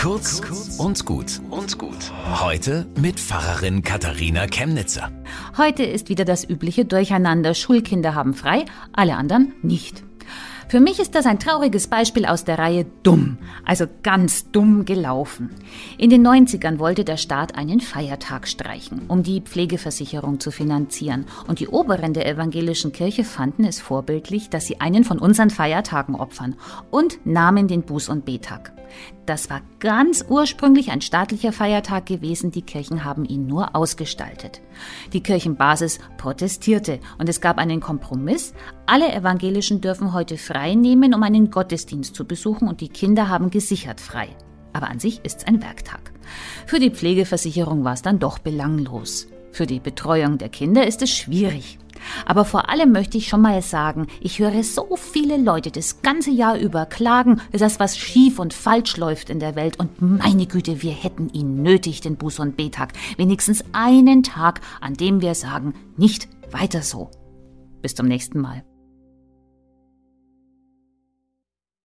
Kurz und gut und gut. Heute mit Pfarrerin Katharina Chemnitzer. Heute ist wieder das übliche Durcheinander. Schulkinder haben frei, alle anderen nicht. Für mich ist das ein trauriges Beispiel aus der Reihe dumm, also ganz dumm gelaufen. In den 90ern wollte der Staat einen Feiertag streichen, um die Pflegeversicherung zu finanzieren. Und die Oberen der evangelischen Kirche fanden es vorbildlich, dass sie einen von unseren Feiertagen opfern und nahmen den Buß- und Betag. Das war ganz ursprünglich ein staatlicher Feiertag gewesen, die Kirchen haben ihn nur ausgestaltet. Die Kirchenbasis protestierte und es gab einen Kompromiss. Alle Evangelischen dürfen heute frei nehmen, um einen Gottesdienst zu besuchen und die Kinder haben gesichert frei. Aber an sich ist es ein Werktag. Für die Pflegeversicherung war es dann doch belanglos. Für die Betreuung der Kinder ist es schwierig. Aber vor allem möchte ich schon mal sagen, ich höre so viele Leute das ganze Jahr über klagen, dass was schief und falsch läuft in der Welt. Und meine Güte, wir hätten ihn nötig, den Buß- und Betag. Wenigstens einen Tag, an dem wir sagen, nicht weiter so. Bis zum nächsten Mal.